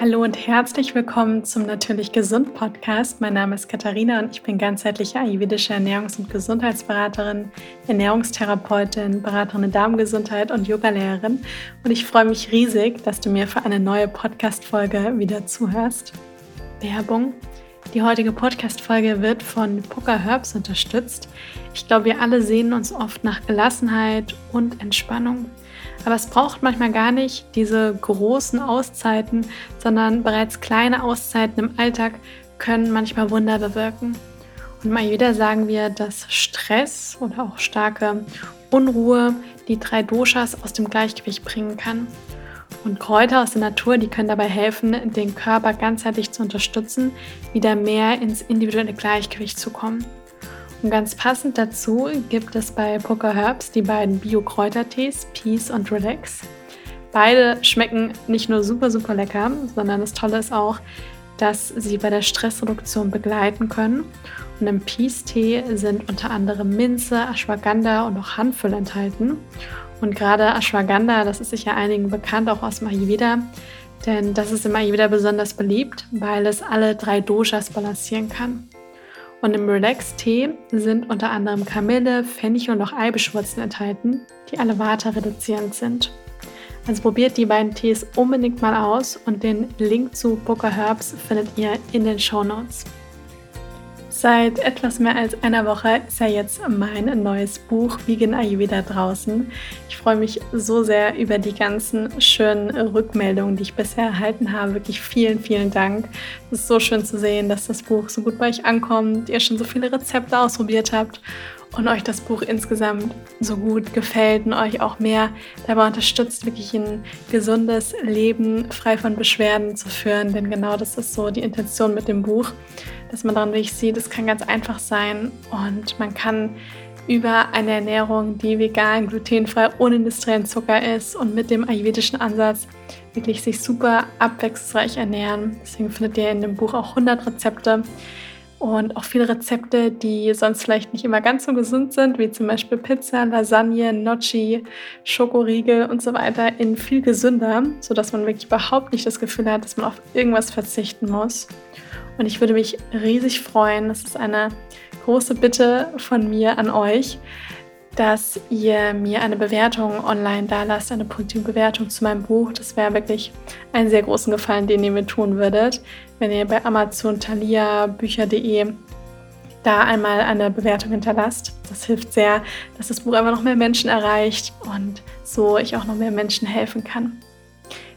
Hallo und herzlich willkommen zum Natürlich Gesund Podcast. Mein Name ist Katharina und ich bin ganzheitliche ayurvedische Ernährungs- und Gesundheitsberaterin, Ernährungstherapeutin, Beraterin in Darmgesundheit und Yogalehrerin. Und ich freue mich riesig, dass du mir für eine neue Podcast-Folge wieder zuhörst. Werbung. Die heutige Podcast-Folge wird von Poker Herbs unterstützt. Ich glaube, wir alle sehen uns oft nach Gelassenheit und Entspannung. Aber es braucht manchmal gar nicht diese großen Auszeiten, sondern bereits kleine Auszeiten im Alltag können manchmal Wunder bewirken. Und mal wieder sagen wir, dass Stress oder auch starke Unruhe die drei Doshas aus dem Gleichgewicht bringen kann. Und Kräuter aus der Natur, die können dabei helfen, den Körper ganzheitlich zu unterstützen, wieder mehr ins individuelle Gleichgewicht zu kommen. Und ganz passend dazu gibt es bei Poker Herbs die beiden Bio-Kräutertees Peace und Relax. Beide schmecken nicht nur super, super lecker, sondern das Tolle ist auch, dass sie bei der Stressreduktion begleiten können. Und im Peace-Tee sind unter anderem Minze, Ashwagandha und auch Hanföl enthalten. Und gerade Ashwagandha, das ist sicher einigen bekannt, auch aus dem Ayurveda, denn das ist im Ayurveda besonders beliebt, weil es alle drei Doshas balancieren kann. Und im Relax-Tee sind unter anderem Kamille, Fenchel und auch Eibischwurzeln enthalten, die alle Vata reduzierend sind. Also probiert die beiden Tees unbedingt mal aus und den Link zu Booker Herbs findet ihr in den Show Notes. Seit etwas mehr als einer Woche ist ja jetzt mein neues Buch Vegan Ayurveda draußen. Ich freue mich so sehr über die ganzen schönen Rückmeldungen, die ich bisher erhalten habe. Wirklich vielen, vielen Dank. Es ist so schön zu sehen, dass das Buch so gut bei euch ankommt, ihr schon so viele Rezepte ausprobiert habt und euch das Buch insgesamt so gut gefällt und euch auch mehr dabei unterstützt, wirklich ein gesundes Leben frei von Beschwerden zu führen. Denn genau das ist so die Intention mit dem Buch dass man daran wirklich sieht, es kann ganz einfach sein und man kann über eine Ernährung, die vegan, glutenfrei, ohne industriellen Zucker ist und mit dem ayurvedischen Ansatz wirklich sich super abwechslungsreich ernähren. Deswegen findet ihr in dem Buch auch 100 Rezepte und auch viele Rezepte, die sonst vielleicht nicht immer ganz so gesund sind, wie zum Beispiel Pizza, Lasagne, Gnocchi, Schokoriegel und so weiter, in viel gesünder, sodass man wirklich überhaupt nicht das Gefühl hat, dass man auf irgendwas verzichten muss. Und ich würde mich riesig freuen, das ist eine große Bitte von mir an euch, dass ihr mir eine Bewertung online da lasst, eine positive Bewertung zu meinem Buch. Das wäre wirklich einen sehr großen Gefallen, den ihr mir tun würdet, wenn ihr bei Amazon, Thalia, Bücher.de da einmal eine Bewertung hinterlasst. Das hilft sehr, dass das Buch einfach noch mehr Menschen erreicht und so ich auch noch mehr Menschen helfen kann.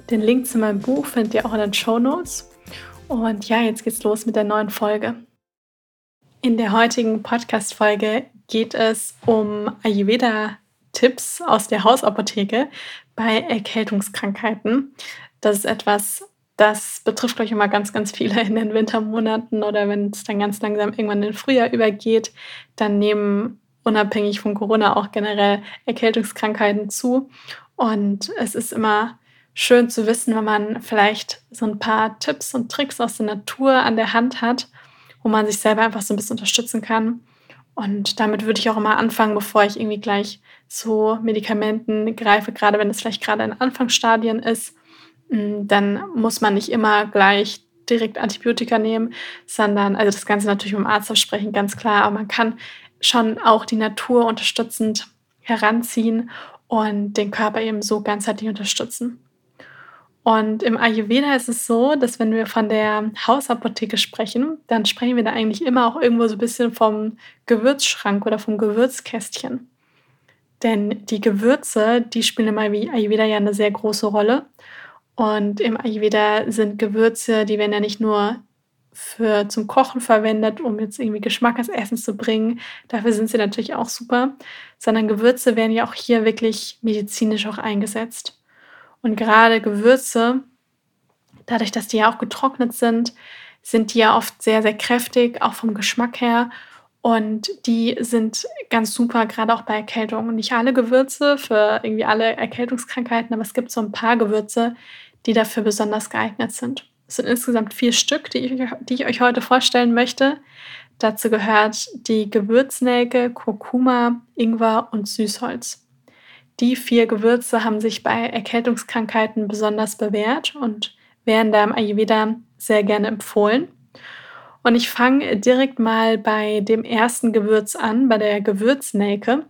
Den Link zu meinem Buch findet ihr auch in den Show Notes. Und ja, jetzt geht's los mit der neuen Folge. In der heutigen Podcast-Folge geht es um Ayurveda-Tipps aus der Hausapotheke bei Erkältungskrankheiten. Das ist etwas, das betrifft, glaube ich, immer ganz, ganz viele in den Wintermonaten oder wenn es dann ganz langsam irgendwann in den Frühjahr übergeht, dann nehmen unabhängig von Corona auch generell Erkältungskrankheiten zu. Und es ist immer schön zu wissen, wenn man vielleicht so ein paar Tipps und Tricks aus der Natur an der Hand hat, wo man sich selber einfach so ein bisschen unterstützen kann. Und damit würde ich auch immer anfangen, bevor ich irgendwie gleich zu Medikamenten greife, gerade wenn es vielleicht gerade in Anfangsstadien ist. Mm, dann muss man nicht immer gleich direkt Antibiotika nehmen, sondern, also das Ganze natürlich mit dem Arzt absprechen, ganz klar, aber man kann schon auch die Natur unterstützend heranziehen und den Körper eben so ganzheitlich unterstützen. Und im Ayurveda ist es so, dass wenn wir von der Hausapotheke sprechen, dann sprechen wir da eigentlich immer auch irgendwo so ein bisschen vom Gewürzschrank oder vom Gewürzkästchen. Denn die Gewürze, die spielen im Ayurveda ja eine sehr große Rolle. Und im Ayurveda sind Gewürze, die werden ja nicht nur für zum Kochen verwendet, um jetzt irgendwie Geschmack ins Essen zu bringen. Dafür sind sie natürlich auch super. Sondern Gewürze werden ja auch hier wirklich medizinisch auch eingesetzt. Und gerade Gewürze, dadurch, dass die ja auch getrocknet sind, sind die ja oft sehr, sehr kräftig, auch vom Geschmack her. Und die sind ganz super, gerade auch bei Erkältungen. Nicht alle Gewürze für irgendwie alle Erkältungskrankheiten, aber es gibt so ein paar Gewürze, die dafür besonders geeignet sind. Es sind insgesamt vier Stück, die ich, die ich euch heute vorstellen möchte. Dazu gehört die Gewürznelke, Kurkuma, Ingwer und Süßholz. Die vier Gewürze haben sich bei Erkältungskrankheiten besonders bewährt und werden da im Ayurveda sehr gerne empfohlen. Und ich fange direkt mal bei dem ersten Gewürz an, bei der Gewürznelke.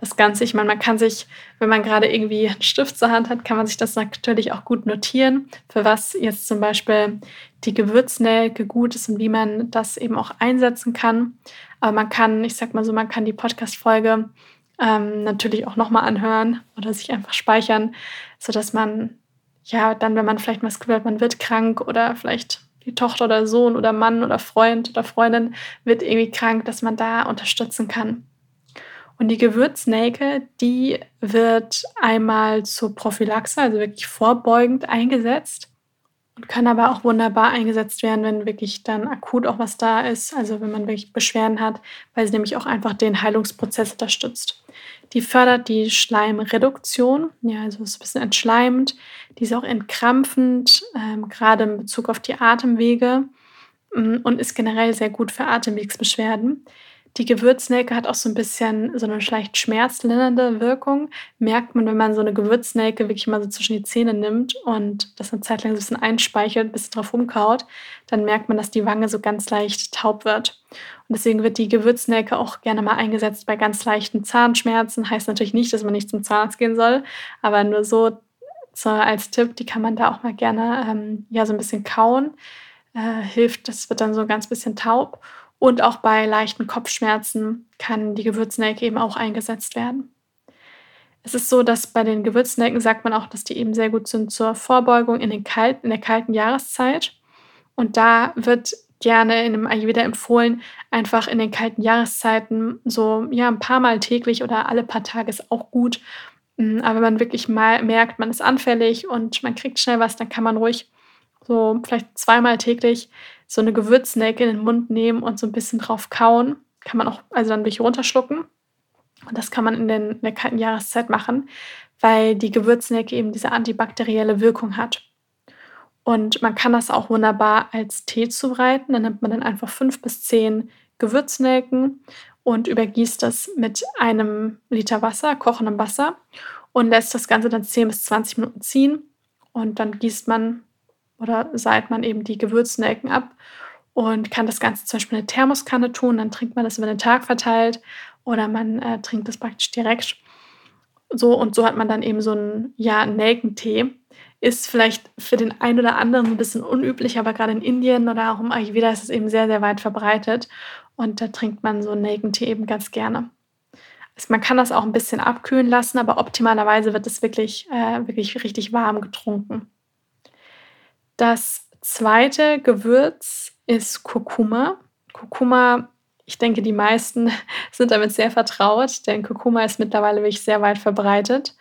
Das Ganze, ich meine, man kann sich, wenn man gerade irgendwie einen Stift zur Hand hat, kann man sich das natürlich auch gut notieren, für was jetzt zum Beispiel die Gewürznelke gut ist und wie man das eben auch einsetzen kann. Aber man kann, ich sag mal so, man kann die Podcast-Folge ähm, natürlich auch nochmal anhören oder sich einfach speichern, sodass man ja dann, wenn man vielleicht mal das man wird krank oder vielleicht die Tochter oder Sohn oder Mann oder Freund oder Freundin wird irgendwie krank, dass man da unterstützen kann. Und die Gewürznelke, die wird einmal zur Prophylaxe, also wirklich vorbeugend eingesetzt kann aber auch wunderbar eingesetzt werden, wenn wirklich dann akut auch was da ist, also wenn man wirklich Beschwerden hat, weil sie nämlich auch einfach den Heilungsprozess unterstützt. Die fördert die Schleimreduktion, ja, also ist ein bisschen entschleimend, die ist auch entkrampfend, ähm, gerade in Bezug auf die Atemwege mm, und ist generell sehr gut für Atemwegsbeschwerden. Die Gewürznelke hat auch so ein bisschen so eine leicht schmerzlindernde Wirkung. Merkt man, wenn man so eine Gewürznelke wirklich mal so zwischen die Zähne nimmt und das eine Zeit lang so ein bisschen einspeichert, ein bisschen drauf rumkaut, dann merkt man, dass die Wange so ganz leicht taub wird. Und deswegen wird die Gewürznelke auch gerne mal eingesetzt bei ganz leichten Zahnschmerzen. Heißt natürlich nicht, dass man nicht zum Zahnarzt gehen soll, aber nur so, so als Tipp, die kann man da auch mal gerne ähm, ja, so ein bisschen kauen. Äh, hilft, das wird dann so ein ganz bisschen taub. Und auch bei leichten Kopfschmerzen kann die Gewürznelke eben auch eingesetzt werden. Es ist so, dass bei den Gewürznelken sagt man auch, dass die eben sehr gut sind zur Vorbeugung in, den kalten, in der kalten Jahreszeit. Und da wird gerne in einem Ayurveda empfohlen, einfach in den kalten Jahreszeiten so ja, ein paar Mal täglich oder alle paar Tage ist auch gut. Mm, aber wenn man wirklich mal merkt, man ist anfällig und man kriegt schnell was, dann kann man ruhig so vielleicht zweimal täglich so eine Gewürznelke in den Mund nehmen und so ein bisschen drauf kauen. Kann man auch also dann wirklich runterschlucken. Und das kann man in, den, in der kalten Jahreszeit machen, weil die Gewürznelke eben diese antibakterielle Wirkung hat. Und man kann das auch wunderbar als Tee zubereiten. Dann nimmt man dann einfach fünf bis zehn Gewürznelken und übergießt das mit einem Liter Wasser, kochendem Wasser und lässt das Ganze dann 10 bis 20 Minuten ziehen. Und dann gießt man oder seit man eben die Gewürznelken ab und kann das Ganze zum Beispiel in eine Thermoskanne tun. Dann trinkt man das über den Tag verteilt oder man äh, trinkt das praktisch direkt. So und so hat man dann eben so einen ja, Nelkentee. Ist vielleicht für den einen oder anderen ein bisschen unüblich, aber gerade in Indien oder auch im Ayurveda ist es eben sehr, sehr weit verbreitet. Und da trinkt man so einen Nelkentee eben ganz gerne. Also man kann das auch ein bisschen abkühlen lassen, aber optimalerweise wird es wirklich, äh, wirklich richtig warm getrunken. Das zweite Gewürz ist Kurkuma. Kurkuma, ich denke, die meisten sind damit sehr vertraut, denn Kurkuma ist mittlerweile wirklich sehr weit verbreitet.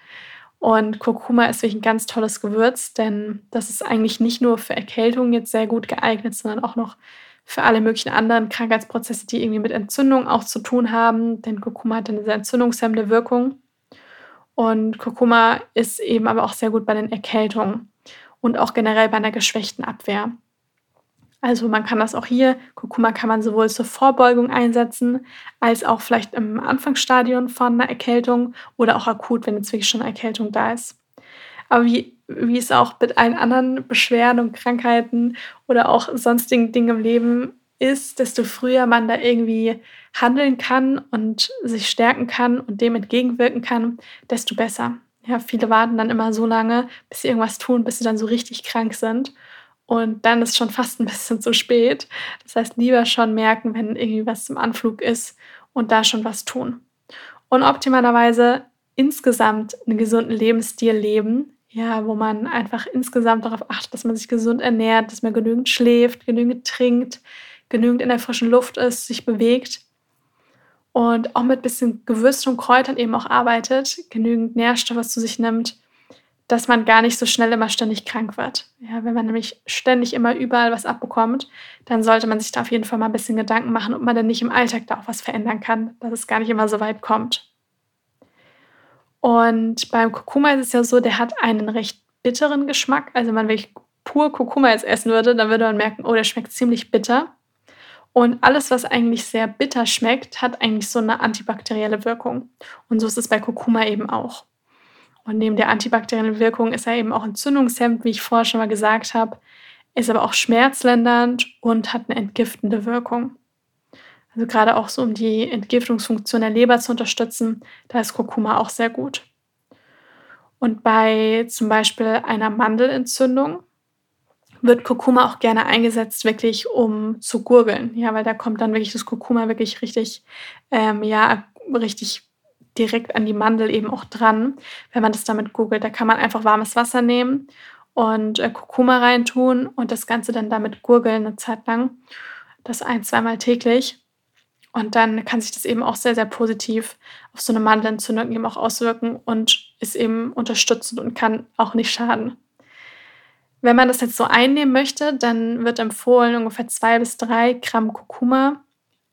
Und Kurkuma ist wirklich ein ganz tolles Gewürz, denn das ist eigentlich nicht nur für Erkältung jetzt sehr gut geeignet, sondern auch noch für alle möglichen anderen Krankheitsprozesse, die irgendwie mit Entzündung auch zu tun haben. Denn Kurkuma hat eine sehr entzündungshemmende Wirkung. Und Kurkuma ist eben aber auch sehr gut bei den Erkältungen und auch generell bei einer geschwächten Abwehr. Also man kann das auch hier, Kurkuma kann man sowohl zur Vorbeugung einsetzen, als auch vielleicht im Anfangsstadium von einer Erkältung oder auch akut, wenn jetzt wirklich schon eine Erkältung da ist. Aber wie, wie es auch mit allen anderen Beschwerden und Krankheiten oder auch sonstigen Dingen im Leben ist, desto früher man da irgendwie handeln kann und sich stärken kann und dem entgegenwirken kann, desto besser. Ja, viele warten dann immer so lange, bis sie irgendwas tun, bis sie dann so richtig krank sind. Und dann ist schon fast ein bisschen zu spät. Das heißt, lieber schon merken, wenn irgendwie was im Anflug ist und da schon was tun. Und optimalerweise insgesamt einen gesunden Lebensstil leben, ja, wo man einfach insgesamt darauf achtet, dass man sich gesund ernährt, dass man genügend schläft, genügend trinkt, genügend in der frischen Luft ist, sich bewegt und auch mit bisschen Gewürzen und Kräutern eben auch arbeitet, genügend Nährstoffe zu sich nimmt, dass man gar nicht so schnell immer ständig krank wird. Ja, wenn man nämlich ständig immer überall was abbekommt, dann sollte man sich da auf jeden Fall mal ein bisschen Gedanken machen, ob man denn nicht im Alltag da auch was verändern kann, dass es gar nicht immer so weit kommt. Und beim Kurkuma ist es ja so, der hat einen recht bitteren Geschmack. Also wenn man wirklich pur Kurkuma jetzt essen würde, dann würde man merken, oh, der schmeckt ziemlich bitter. Und alles, was eigentlich sehr bitter schmeckt, hat eigentlich so eine antibakterielle Wirkung. Und so ist es bei Kurkuma eben auch. Und neben der antibakteriellen Wirkung ist er eben auch entzündungshemmend, wie ich vorher schon mal gesagt habe, ist aber auch schmerzlindernd und hat eine entgiftende Wirkung. Also gerade auch so, um die Entgiftungsfunktion der Leber zu unterstützen, da ist Kurkuma auch sehr gut. Und bei zum Beispiel einer Mandelentzündung wird Kurkuma auch gerne eingesetzt, wirklich um zu gurgeln. Ja, weil da kommt dann wirklich das Kurkuma wirklich richtig, ähm, ja, richtig direkt an die Mandel eben auch dran, wenn man das damit googelt. Da kann man einfach warmes Wasser nehmen und äh, Kurkuma reintun und das Ganze dann damit gurgeln eine Zeit lang. Das ein, zweimal täglich. Und dann kann sich das eben auch sehr, sehr positiv auf so eine Mandelentzündung eben auch auswirken und ist eben unterstützend und kann auch nicht schaden. Wenn man das jetzt so einnehmen möchte, dann wird empfohlen, ungefähr zwei bis drei Gramm Kurkuma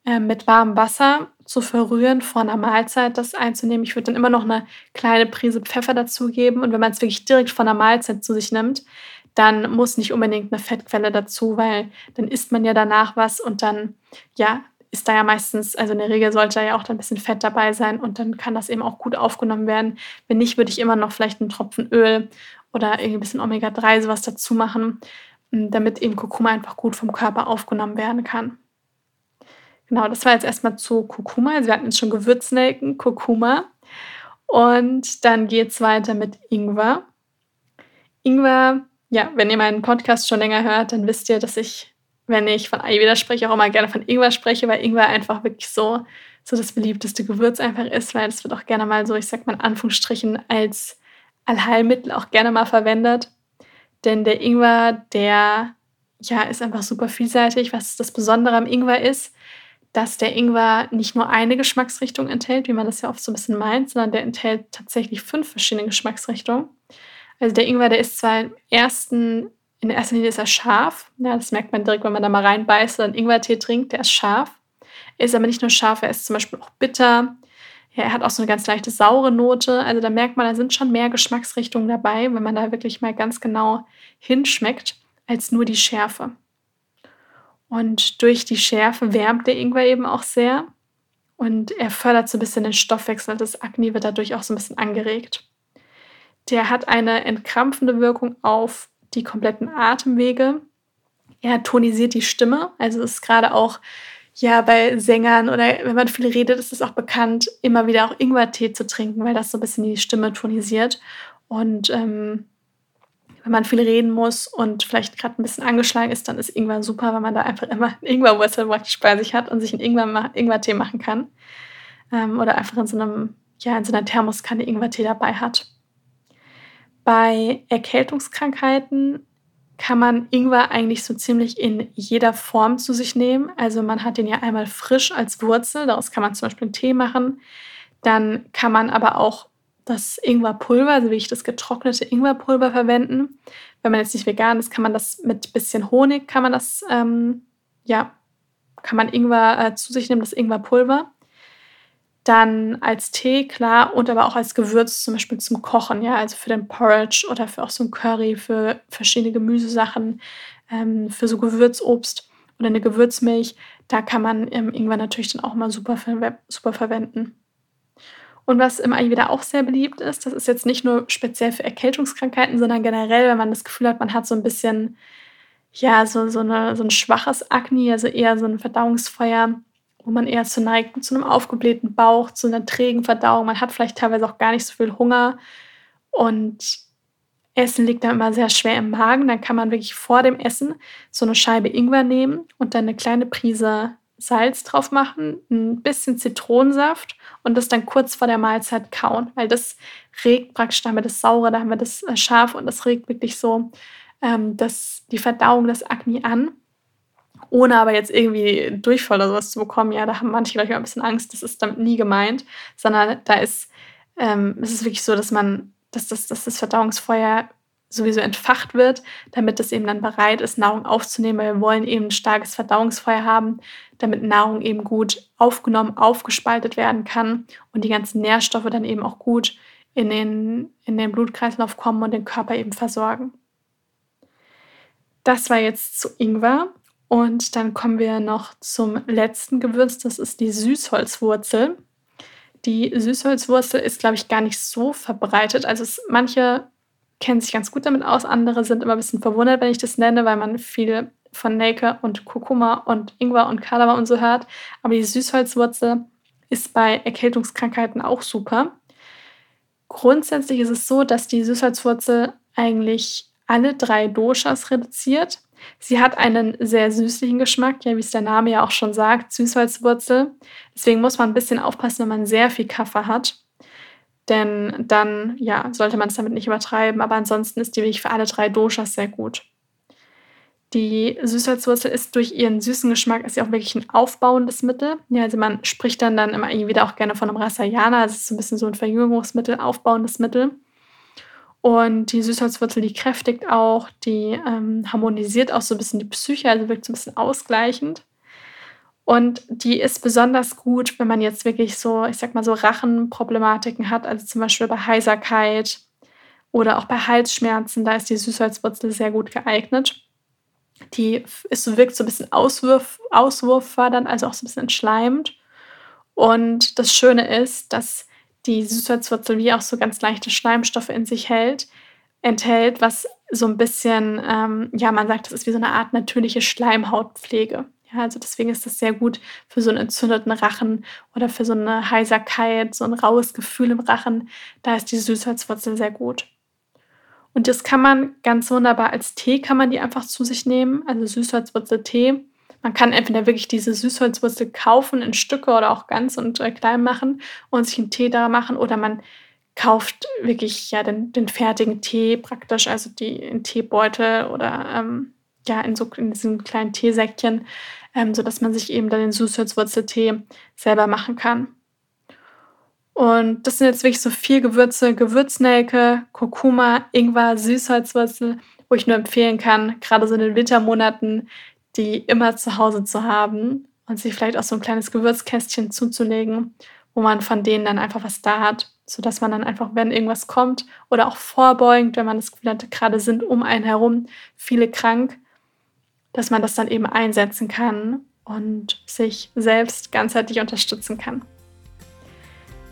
äh, mit warmem Wasser zu verrühren vor einer Mahlzeit, das einzunehmen. Ich würde dann immer noch eine kleine Prise Pfeffer dazugeben. Und wenn man es wirklich direkt von der Mahlzeit zu sich nimmt, dann muss nicht unbedingt eine Fettquelle dazu, weil dann isst man ja danach was und dann, ja, ist da ja meistens, also in der Regel sollte da ja auch ein bisschen Fett dabei sein und dann kann das eben auch gut aufgenommen werden. Wenn nicht, würde ich immer noch vielleicht einen Tropfen Öl oder irgendwie ein bisschen Omega-3 sowas dazu machen, damit eben Kurkuma einfach gut vom Körper aufgenommen werden kann. Genau, das war jetzt erstmal zu Kurkuma. Also wir hatten jetzt schon Gewürznelken, Kurkuma. Und dann geht es weiter mit Ingwer. Ingwer, ja, wenn ihr meinen Podcast schon länger hört, dann wisst ihr, dass ich, wenn ich von Ayurveda spreche, auch immer gerne von Ingwer spreche, weil Ingwer einfach wirklich so, so das beliebteste Gewürz einfach ist, weil es wird auch gerne mal so, ich sag mal in Anführungsstrichen, als Allheilmittel auch gerne mal verwendet. Denn der Ingwer, der ja, ist einfach super vielseitig. Was das Besondere am Ingwer ist, dass der Ingwer nicht nur eine Geschmacksrichtung enthält, wie man das ja oft so ein bisschen meint, sondern der enthält tatsächlich fünf verschiedene Geschmacksrichtungen. Also der Ingwer, der ist zwar im ersten, in erster Linie ist er scharf, ja, das merkt man direkt, wenn man da mal reinbeißt oder einen Ingwertee trinkt, der ist scharf. Er ist aber nicht nur scharf, er ist zum Beispiel auch bitter. Ja, er hat auch so eine ganz leichte saure Note. Also da merkt man, da sind schon mehr Geschmacksrichtungen dabei, wenn man da wirklich mal ganz genau hinschmeckt, als nur die Schärfe. Und durch die Schärfe wärmt der Ingwer eben auch sehr. Und er fördert so ein bisschen den Stoffwechsel. Das Akne wird dadurch auch so ein bisschen angeregt. Der hat eine entkrampfende Wirkung auf die kompletten Atemwege. Er tonisiert die Stimme. Also ist gerade auch ja bei Sängern oder wenn man viel redet, ist es auch bekannt, immer wieder auch Ingwertee zu trinken, weil das so ein bisschen die Stimme tonisiert. Und ähm, wenn man viel reden muss und vielleicht gerade ein bisschen angeschlagen ist, dann ist Ingwer super, weil man da einfach immer Ingwerwurzel praktisch bei sich hat und sich einen Ingwer, Ingwertee machen kann. Ähm, oder einfach in so, einem, ja, in so einer Thermoskanne Ingwertee dabei hat. Bei Erkältungskrankheiten kann man Ingwer eigentlich so ziemlich in jeder Form zu sich nehmen. Also man hat den ja einmal frisch als Wurzel, daraus kann man zum Beispiel einen Tee machen. Dann kann man aber auch das Ingwerpulver, also wie ich das getrocknete Ingwerpulver verwenden. Wenn man jetzt nicht vegan ist, kann man das mit bisschen Honig, kann man das, ähm, ja, kann man Ingwer äh, zu sich nehmen, das Ingwerpulver. Dann als Tee, klar, und aber auch als Gewürz, zum Beispiel zum Kochen, ja, also für den Porridge oder für auch so ein Curry, für verschiedene Gemüsesachen, ähm, für so Gewürzobst oder eine Gewürzmilch. Da kann man ähm, Ingwer natürlich dann auch mal super, super verwenden. Und was im Ayurveda auch sehr beliebt ist, das ist jetzt nicht nur speziell für Erkältungskrankheiten, sondern generell, wenn man das Gefühl hat, man hat so ein bisschen, ja, so, so, eine, so ein schwaches Akne, also eher so ein Verdauungsfeuer, wo man eher zu neigt, zu einem aufgeblähten Bauch, zu einer trägen Verdauung. Man hat vielleicht teilweise auch gar nicht so viel Hunger und Essen liegt da immer sehr schwer im Magen. Dann kann man wirklich vor dem Essen so eine Scheibe Ingwer nehmen und dann eine kleine Prise Salz drauf machen, ein bisschen Zitronensaft und das dann kurz vor der Mahlzeit kauen, weil das regt praktisch, da haben wir das Saure, da haben wir das äh, Scharf und das regt wirklich so ähm, das, die Verdauung des Akne an. Ohne aber jetzt irgendwie Durchfall oder sowas zu bekommen, ja, da haben manche, glaube ich, ein bisschen Angst, das ist damit nie gemeint, sondern da ist, ähm, es ist wirklich so, dass man, dass das, dass das Verdauungsfeuer sowieso entfacht wird, damit es eben dann bereit ist, Nahrung aufzunehmen, weil wir wollen eben ein starkes Verdauungsfeuer haben, damit Nahrung eben gut aufgenommen, aufgespaltet werden kann und die ganzen Nährstoffe dann eben auch gut in den, in den Blutkreislauf kommen und den Körper eben versorgen. Das war jetzt zu Ingwer. Und dann kommen wir noch zum letzten Gewürz, das ist die Süßholzwurzel. Die Süßholzwurzel ist, glaube ich, gar nicht so verbreitet. Also es, manche kennen sich ganz gut damit aus, andere sind immer ein bisschen verwundert, wenn ich das nenne, weil man viel von Nelke und Kurkuma und Ingwer und Kardamom und so hört. Aber die Süßholzwurzel ist bei Erkältungskrankheiten auch super. Grundsätzlich ist es so, dass die Süßholzwurzel eigentlich alle drei Doshas reduziert. Sie hat einen sehr süßlichen Geschmack, ja, wie es der Name ja auch schon sagt, Süßholzwurzel. Deswegen muss man ein bisschen aufpassen, wenn man sehr viel Kaffee hat. Denn dann, ja, sollte man es damit nicht übertreiben. Aber ansonsten ist die wirklich für alle drei Doshas sehr gut. Die Süßholzwurzel ist durch ihren süßen Geschmack ist ja auch wirklich ein aufbauendes Mittel. Ja, also man spricht dann dann immer wieder auch gerne von einem Rasayana. Das ist so ein bisschen so ein Verjüngungsmittel, aufbauendes Mittel. Und die Süßholzwurzel, die kräftigt auch, die ähm, harmonisiert auch so ein bisschen die Psyche, also wirkt so ein bisschen ausgleichend. Und die ist besonders gut, wenn man jetzt wirklich so, ich sag mal so Rachenproblematiken hat, also zum Beispiel bei Heiserkeit oder auch bei Halsschmerzen, da ist die Süßholzwurzel sehr gut geeignet. Die ist wirkt so ein bisschen Auswurf, auswurffördernd, also auch so ein bisschen entschleimend. Und das Schöne ist, dass die Süßholzwurzel wie auch so ganz leichte Schleimstoffe in sich hält, enthält, was so ein bisschen, ähm, ja, man sagt, das ist wie so eine Art natürliche Schleimhautpflege. Ja, also deswegen ist das sehr gut für so einen entzündeten Rachen oder für so eine Heiserkeit, so ein raues Gefühl im Rachen. Da ist die Süßholzwurzel sehr gut. Und das kann man ganz wunderbar als Tee, kann man die einfach zu sich nehmen, also Süßholzwurzel-Tee. Man kann entweder wirklich diese Süßholzwurzel kaufen in Stücke oder auch ganz und äh, klein machen und sich einen Tee da machen oder man kauft wirklich ja den, den fertigen Tee praktisch, also die in Teebeutel oder ähm, ja in so in diesen kleinen Teesäckchen, ähm, sodass man sich eben dann den Süßholzwurzeltee selber machen kann. Und das sind jetzt wirklich so vier Gewürze: Gewürznelke, Kurkuma, Ingwer, Süßholzwurzel, wo ich nur empfehlen kann, gerade so in den Wintermonaten, die immer zu Hause zu haben und sich vielleicht auch so ein kleines Gewürzkästchen zuzulegen, wo man von denen dann einfach was da hat, sodass man dann einfach, wenn irgendwas kommt oder auch vorbeugend, wenn man das Gefühl hat, gerade sind um einen herum viele krank, dass man das dann eben einsetzen kann und sich selbst ganzheitlich unterstützen kann.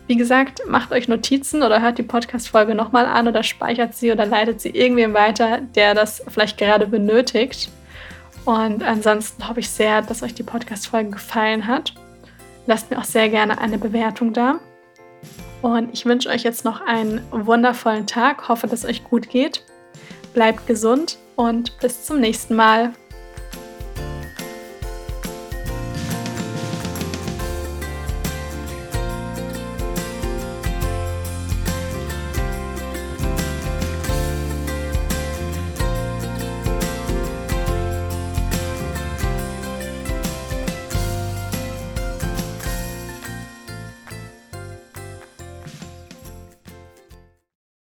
Wie gesagt, macht euch Notizen oder hört die Podcast-Folge nochmal an oder speichert sie oder leitet sie irgendwem weiter, der das vielleicht gerade benötigt. Und ansonsten hoffe ich sehr, dass euch die Podcast-Folge gefallen hat. Lasst mir auch sehr gerne eine Bewertung da. Und ich wünsche euch jetzt noch einen wundervollen Tag. Hoffe, dass es euch gut geht. Bleibt gesund und bis zum nächsten Mal.